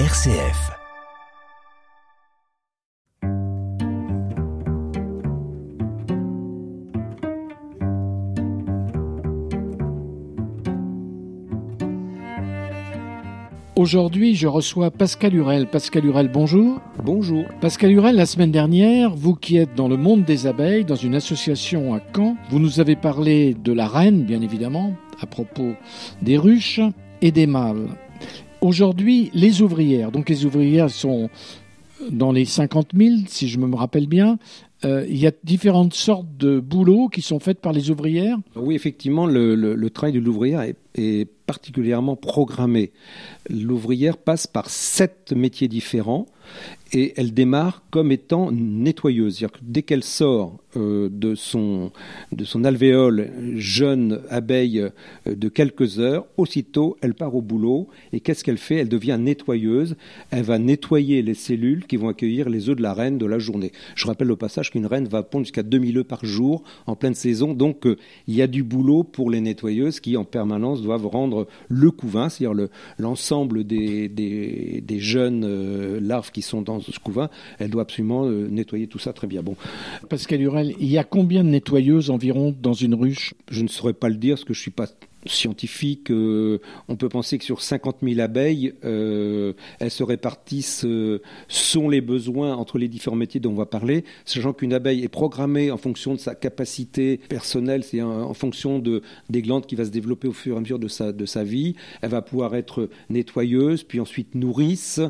RCF. Aujourd'hui, je reçois Pascal Hurel. Pascal Hurel, bonjour. Bonjour. Pascal Hurel, la semaine dernière, vous qui êtes dans le monde des abeilles, dans une association à Caen, vous nous avez parlé de la reine, bien évidemment, à propos des ruches et des mâles. Aujourd'hui, les ouvrières. Donc les ouvrières sont dans les 50 000, si je me rappelle bien. Euh, il y a différentes sortes de boulots qui sont faits par les ouvrières. Oui, effectivement, le, travail de l'ouvrière est, est, particulièrement programmé. L'ouvrière passe par sept métiers différents et elle démarre comme étant nettoyeuse. C'est-à-dire que dès qu'elle sort euh, de, son, de son alvéole jeune abeille euh, de quelques heures, aussitôt elle part au boulot et qu'est-ce qu'elle fait? Elle devient nettoyeuse. Elle va nettoyer les cellules qui vont accueillir les œufs de la reine de la journée. Je rappelle au passage qu'une reine va pondre jusqu'à 2000 œufs par jour en pleine saison, donc euh, il y a du boulot pour les nettoyeuses qui en permanence doivent rendre le couvain, c'est-à-dire l'ensemble des, des, jeunes larves qui sont dans ce couvain, elle doit absolument euh, nettoyer tout ça très bien. Bon. Pascal Hurel, il y a combien de nettoyeuses environ dans une ruche? Je ne saurais pas le dire, parce que je suis pas scientifique, euh, on peut penser que sur 50 000 abeilles, euh, elles se répartissent euh, selon les besoins entre les différents métiers dont on va parler, sachant qu'une abeille est programmée en fonction de sa capacité personnelle, c'est en, fonction de, des glandes qui va se développer au fur et à mesure de sa, de sa vie. Elle va pouvoir être nettoyeuse, puis ensuite nourrice,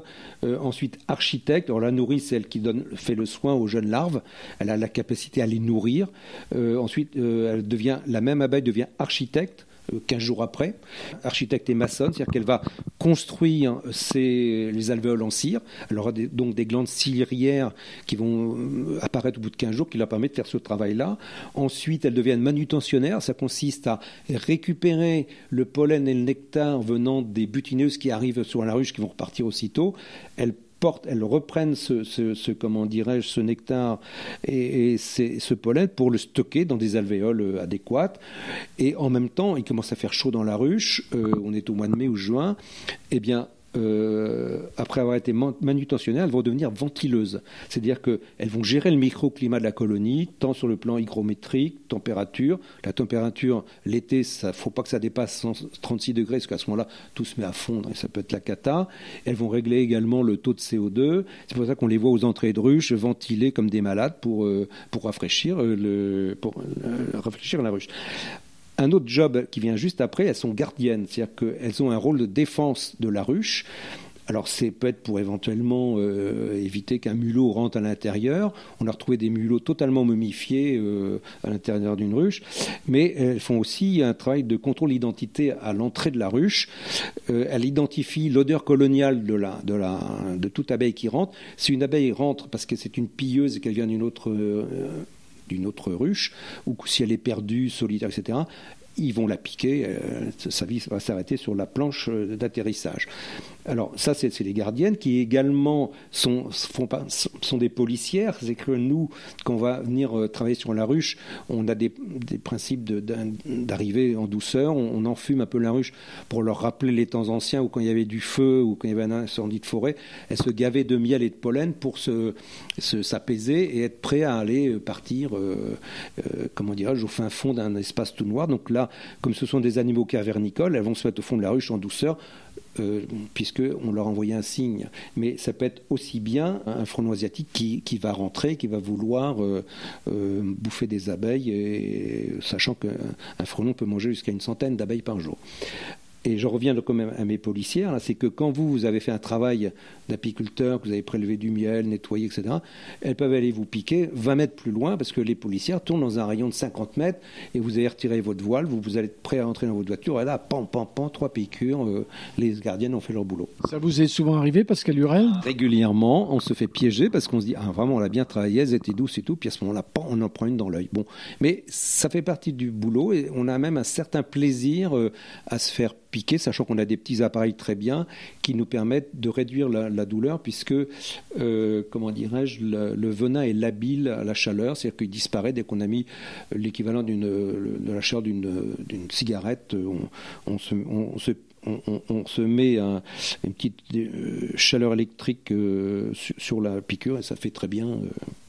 ensuite architecte. Alors la nourrice, c'est elle qui donne, fait le soin aux jeunes larves. Elle a la capacité à les nourrir. ensuite, elle devient, la même abeille devient architecte 15 jours après. Architecte et maçonne, c'est-à-dire qu'elle va construire les alvéoles en cire. Elle aura donc des glandes ciliaires qui vont euh, apparaître au bout de 15 jours, qui leur permettent de faire ce travail-là. Ensuite, elle devient manutentionnaire. Ça consiste à récupérer le pollen et le nectar venant des butineuses qui arrivent sur la ruche, qui vont repartir aussitôt. Elles reprennent ce, comment dirais-je, ce nectar et, ce pollen pour le stocker dans des alvéoles euh, adéquates. Et en même temps, il commence à faire chaud dans la ruche. Euh, on est au mois de mai ou juin. Eh bien, euh, après avoir été manutentionnées, elles vont devenir ventileuses. C'est-à-dire qu'elles vont gérer le microclimat de la colonie, tant sur le plan hygrométrique, température. La température, l'été, il ne faut pas que ça dépasse 36 degrés, parce qu'à ce moment-là, tout se met à fondre et ça peut être la cata. Elles vont régler également le taux de CO2. C'est pour ça qu'on les voit aux entrées de ruches ventiler comme des malades pour, euh, pour, rafraîchir, euh, le, pour rafraîchir la ruche. Un autre job qui vient juste après, elles sont gardiennes, c'est-à-dire qu'elles ont un rôle de défense de la ruche. Alors c'est peut-être pour éventuellement euh, éviter qu'un mulot rentre à l'intérieur. On a retrouvé des mulots totalement momifiés euh, à l'intérieur d'une ruche, mais elles font aussi un travail de contrôle d'identité à l'entrée de la ruche. Euh, elles identifient l'odeur coloniale de, toute abeille qui rentre. Si une abeille rentre parce que c'est une pilleuse et qu'elle vient d'une autre d'une autre ruche, ou si elle est perdue, solitaire, etc., ils vont la piquer, euh, sa vie va s'arrêter sur la planche euh, d'atterrissage. Alors ça, c'est les gardiennes qui également sont, des policières. C'est que nous, quand on va venir euh, travailler sur la ruche, on a des, principes d'arriver en douceur. On, enfume un peu la ruche pour leur rappeler les temps anciens où quand il y avait du feu ou quand il y avait un incendie de forêt, elles se gavaient de miel et de pollen pour se s'apaiser et être prêts à aller partir, comment dirais-je, au fin fond d'un espace tout noir. Donc là, comme ce sont des animaux cavernicoles, elles vont se mettre au fond de la ruche en douceur, euh, puisqu'on leur envoyé un signe. Mais ça peut être aussi bien un frelon asiatique qui, va rentrer, qui va vouloir euh, euh, bouffer des abeilles, sachant qu'un frelon peut manger jusqu'à une centaine d'abeilles par jour. Et je reviens quand même à mes policières, c'est que quand vous, vous avez fait un travail d'apiculteur, que vous avez prélevé du miel, nettoyé, etc., elles peuvent aller vous piquer 20 mètres plus loin parce que les policières tournent dans un rayon de 50 mètres et vous allez retirer votre voile, vous, vous allez être prêt à entrer dans votre voiture et là, pam, pam, pam, trois piqûres, euh, les gardiennes ont fait leur boulot. Ça vous est souvent arrivé parce qu'elle Hurel Régulièrement, on se fait piéger parce qu'on se dit, ah vraiment, on a bien travaillé, elles étaient douces et tout, puis à ce moment-là, on en prend une dans l'œil. Bon, mais ça fait partie du boulot et on a même un certain plaisir euh, à se faire sachant qu'on a des petits appareils très bien qui nous permettent de réduire la, douleur, puisque, euh, comment dirais-je, le, venin est labile à la chaleur, c'est-à-dire qu'il disparaît dès qu'on a mis l'équivalent d'une, de la chaleur d'une, cigarette. On, se, on, se met une petite chaleur électrique sur, la piqûre et ça fait très bien.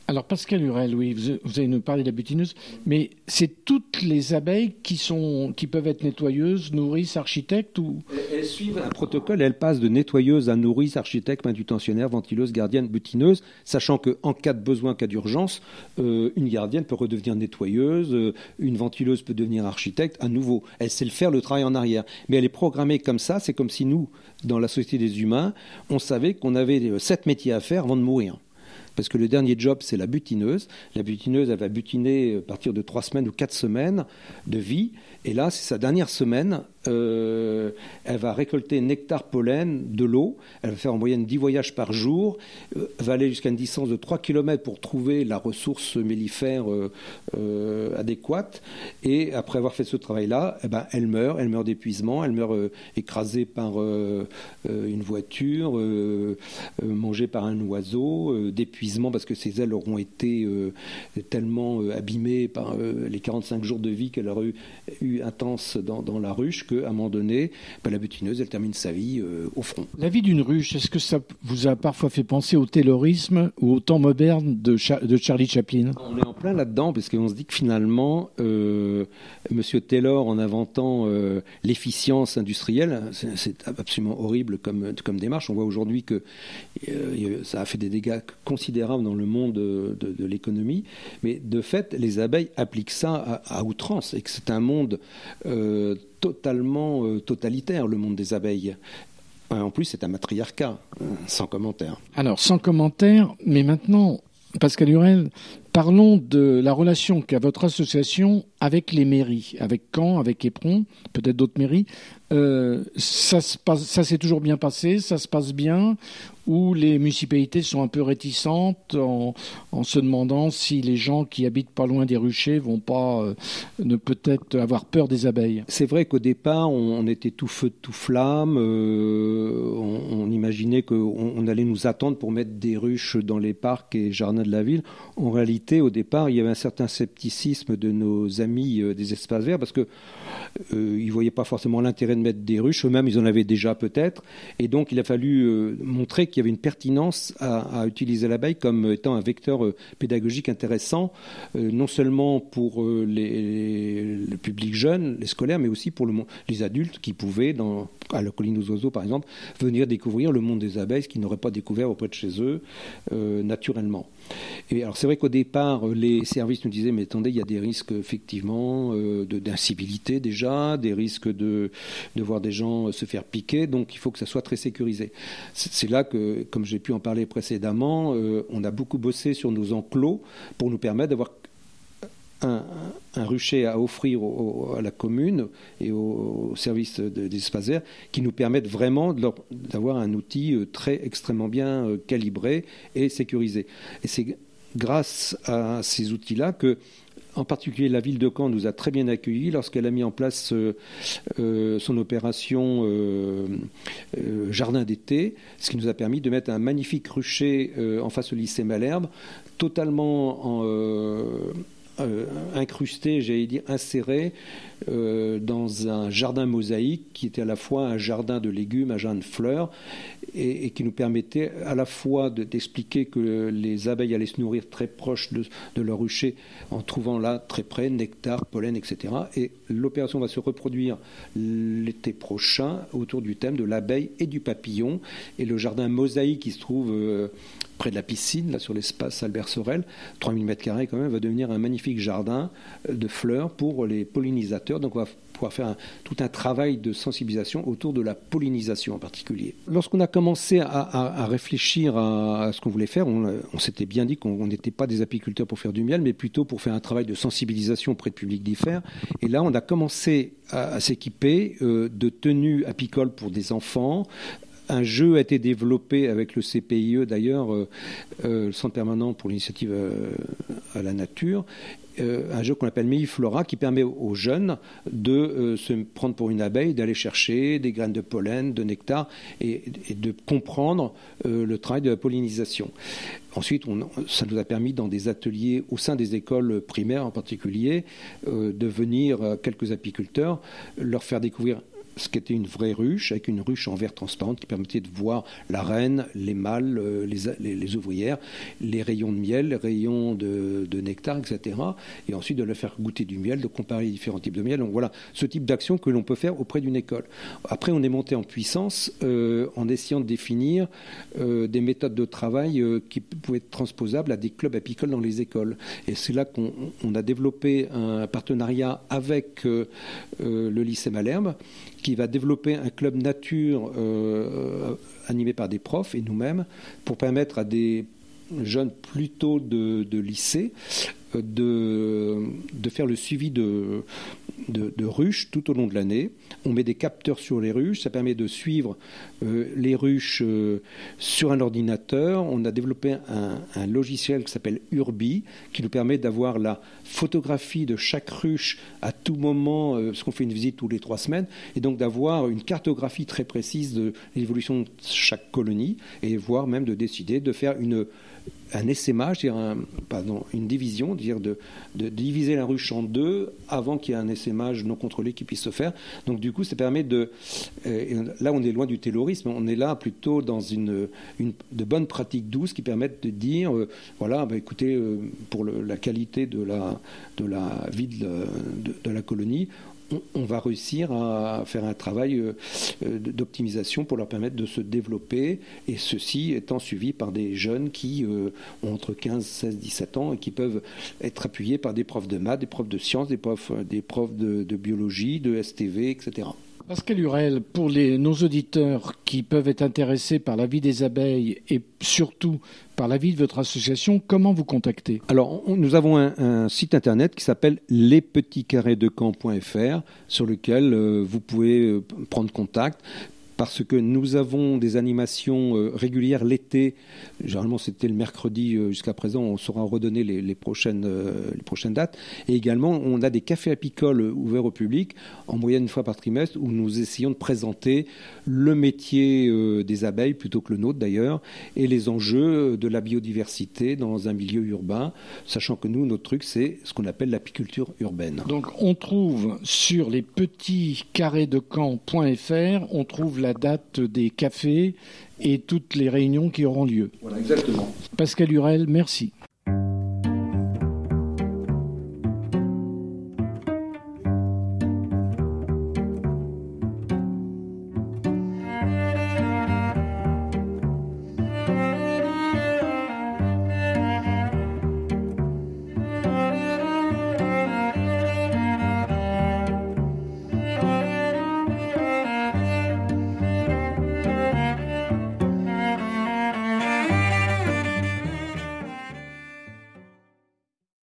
Alors Pascal Hurel, oui, vous, avez nous parlé de la butineuse, mais c'est toutes les abeilles qui sont, qui peuvent être nettoyeuses, nourrices, architectes ou? Elles suivent un protocole, elles passent de nettoyeuse à nourrice, architecte, manutentionnaire, ventileuse, gardienne, butineuse, sachant qu'en cas de besoin, cas d'urgence, euh, une gardienne peut redevenir nettoyeuse, euh, une ventileuse peut devenir architecte, à nouveau. Elle sait le faire, le travail en arrière. Mais elle est programmée comme ça, c'est comme si nous, dans la société des humains, on savait qu'on avait euh, sept métiers à faire avant de mourir parce que le dernier job, c'est la butineuse. La butineuse, elle va butiner à partir de trois semaines ou quatre semaines de vie. Et là, c'est sa dernière semaine. Euh, elle va récolter nectar, pollen, de l'eau. Elle va faire en moyenne 10 voyages par jour. Euh, va aller jusqu'à une distance de 3 km pour trouver la ressource mellifère euh, adéquate. Et après avoir fait ce travail-là, eh ben, elle meurt. Elle meurt d'épuisement. Elle meurt écrasée par une voiture, mangée par un oiseau, d'épuisement parce que ses ailes auront été tellement abîmées par les 45 jours de vie qu'elle aurait eu intense dans, la ruche qu'à un moment donné, ben, la butineuse, elle termine sa vie euh, au front. La vie d'une ruche, est-ce que ça vous a parfois fait penser au taylorisme ou au temps moderne de, de Charlie Chaplin? On est en plein là-dedans, parce qu'on se dit que finalement, euh, M. Taylor, en inventant euh, l'efficience industrielle, c'est absolument horrible comme, comme démarche. On voit aujourd'hui que ça a fait des dégâts considérables dans le monde de, l'économie, mais de fait, les abeilles appliquent ça à, à outrance, et que c'est un monde euh, totalement euh, totalitaire, le monde des abeilles. Euh, en plus, c'est un matriarcat, sans commentaire. Alors, sans commentaire, mais maintenant, Pascal Hurel, parlons de la relation qu'a votre association avec les mairies, avec Caen, avec Éperon, peut-être d'autres mairies. ça, ça s'est toujours bien passé, ça se passe bien, où les municipalités sont un peu réticentes en, se demandant si les gens qui habitent pas loin des ruchers vont pas euh, ne peut-être avoir peur des abeilles. C'est vrai qu'au départ, on, était tout feu, tout flamme. Euh, on, imaginait qu'on allait nous attendre pour mettre des ruches dans les parcs et jardins de la ville. En réalité, au départ, il y avait un certain scepticisme de nos amis euh, des espaces verts parce que ils voyaient pas forcément l'intérêt de mettre des ruches. Eux-mêmes, ils en avaient déjà peut-être. Et donc, il a fallu montrer qu'il y avait une pertinence à, utiliser l'abeille comme étant un vecteur euh, pédagogique intéressant, euh, non seulement pour euh, les, le public jeune, les scolaires, mais aussi pour le, les adultes qui pouvaient, dans, à la colline aux oiseaux par exemple, venir découvrir le monde des abeilles, ce qu'ils n'auraient pas découvert auprès de chez eux naturellement. Et alors c'est vrai qu'au départ, les services nous disaient, mais attendez, il y a des risques effectivement d'incivilité déjà, des risques de, de voir des gens se faire piquer, donc il faut que ça soit très sécurisé. C'est là que comme j'ai pu en parler précédemment, euh, on a beaucoup bossé sur nos enclos pour nous permettre d'avoir un, rucher à offrir à la commune et au, service des espaces verts qui nous permettent vraiment d'avoir un outil euh, très extrêmement bien euh, calibré et sécurisé. Et c'est grâce à ces outils-là que en particulier, la ville de Caen nous a très bien accueillis lorsqu'elle a mis en place euh, euh, son opération euh, jardin d'été, ce qui nous a permis de mettre un magnifique rucher en face au lycée Malherbe, totalement incrusté, j'allais dire inséré dans un jardin mosaïque qui était à la fois un jardin de légumes, un jardin de fleurs, et, qui nous permettait à la fois d'expliquer que les abeilles allaient se nourrir très proche de, leur rucher en trouvant là très près nectar, pollen, etc. Et l'opération va se reproduire l'été prochain autour du thème de l'abeille et du papillon. Et le jardin mosaïque qui se trouve euh, près de la piscine, là sur l'espace Albert Sorel, 3000 m2 quand même, va devenir un magnifique jardin de fleurs pour les pollinisateurs. Donc on va pouvoir faire tout un travail de sensibilisation autour de la pollinisation en particulier. Lorsqu'on a commencé à, réfléchir à, ce qu'on voulait faire, on, s'était bien dit qu'on n'était pas des apiculteurs pour faire du miel, mais plutôt pour faire un travail de sensibilisation auprès de publics différents. Et là, on a commencé à, s'équiper euh, de tenues apicoles pour des enfants, un jeu a été développé avec le CPIE d'ailleurs, euh, euh, le Centre permanent pour l'initiative à la nature, un jeu qu'on appelle Meiflora qui permet aux jeunes de euh, se prendre pour une abeille, d'aller chercher des graines de pollen, de nectar et, de comprendre euh, le travail de la pollinisation. Ensuite, ça nous a permis dans des ateliers au sein des écoles primaires en particulier de venir quelques apiculteurs, leur faire découvrir ce qui était une vraie ruche, avec une ruche en verre transparente qui permettait de voir la reine, les mâles, euh, les, ouvrières, les rayons de miel, les rayons de, nectar, etc. Et ensuite de leur faire goûter du miel, de comparer les différents types de miel. Donc voilà, ce type d'action que l'on peut faire auprès d'une école. Après, on est monté en puissance euh, en essayant de définir euh, des méthodes de travail qui pouvaient être transposables à des clubs apicoles dans les écoles. Et c'est là qu'on a développé un partenariat avec le lycée Malherbe qui va développer un club nature euh, animé par des profs et nous-mêmes pour permettre à des jeunes plutôt de, lycée euh, de, de, faire le suivi de, de, ruches tout au long de l'année. On met des capteurs sur les ruches, ça permet de suivre euh, les ruches euh, sur un ordinateur. On a développé un, logiciel qui s'appelle Urbi, qui nous permet d'avoir la photographie de chaque ruche à tout moment, parce qu'on fait une visite tous les trois semaines, et donc d'avoir une cartographie très précise de l'évolution de chaque colonie, et voire même de décider de faire une un essaimage, dire une division, dire de, de, diviser la ruche en deux avant qu'il y ait un essaimage non contrôlé qui puisse se faire. Donc du coup, ça permet de... Euh, là, on est loin du taylorisme, on est là plutôt dans une, une de bonnes pratiques douces qui permettent de dire, euh, voilà, bah, écoutez, euh, pour la qualité de la, de la vie de, de la colonie, on, va réussir à faire un travail euh, euh, d'optimisation pour leur permettre de se développer, et ceci étant suivi par des jeunes qui euh, ont entre 15, 16, 17 ans et qui peuvent être appuyés par des profs de maths, des profs de sciences, des profs, des profs de, de biologie, de STV, etc. Pascal Hurel, pour nos auditeurs qui peuvent être intéressés par la vie des abeilles et surtout par la vie de votre association, comment vous contacter? Alors, nous avons un, site internet qui s'appelle lespetitscarrésdecamp.fr sur lequel euh, vous pouvez euh, prendre contact parce que nous avons des animations euh, régulières l'été. Généralement, c'était le mercredi euh, jusqu'à présent. On saura redonner les, prochaines, euh, les prochaines dates. Et également, on a des cafés apicoles ouverts au public, en moyenne une fois par trimestre, où nous essayons de présenter le métier des abeilles, plutôt que le nôtre d'ailleurs, et les enjeux de la biodiversité dans un milieu urbain, sachant que nous, notre truc, c'est ce qu'on appelle l'apiculture urbaine. Donc, on trouve sur les petits on trouve la date des cafés et toutes les réunions qui auront lieu. Voilà, exactement. Pascal Hurel, merci.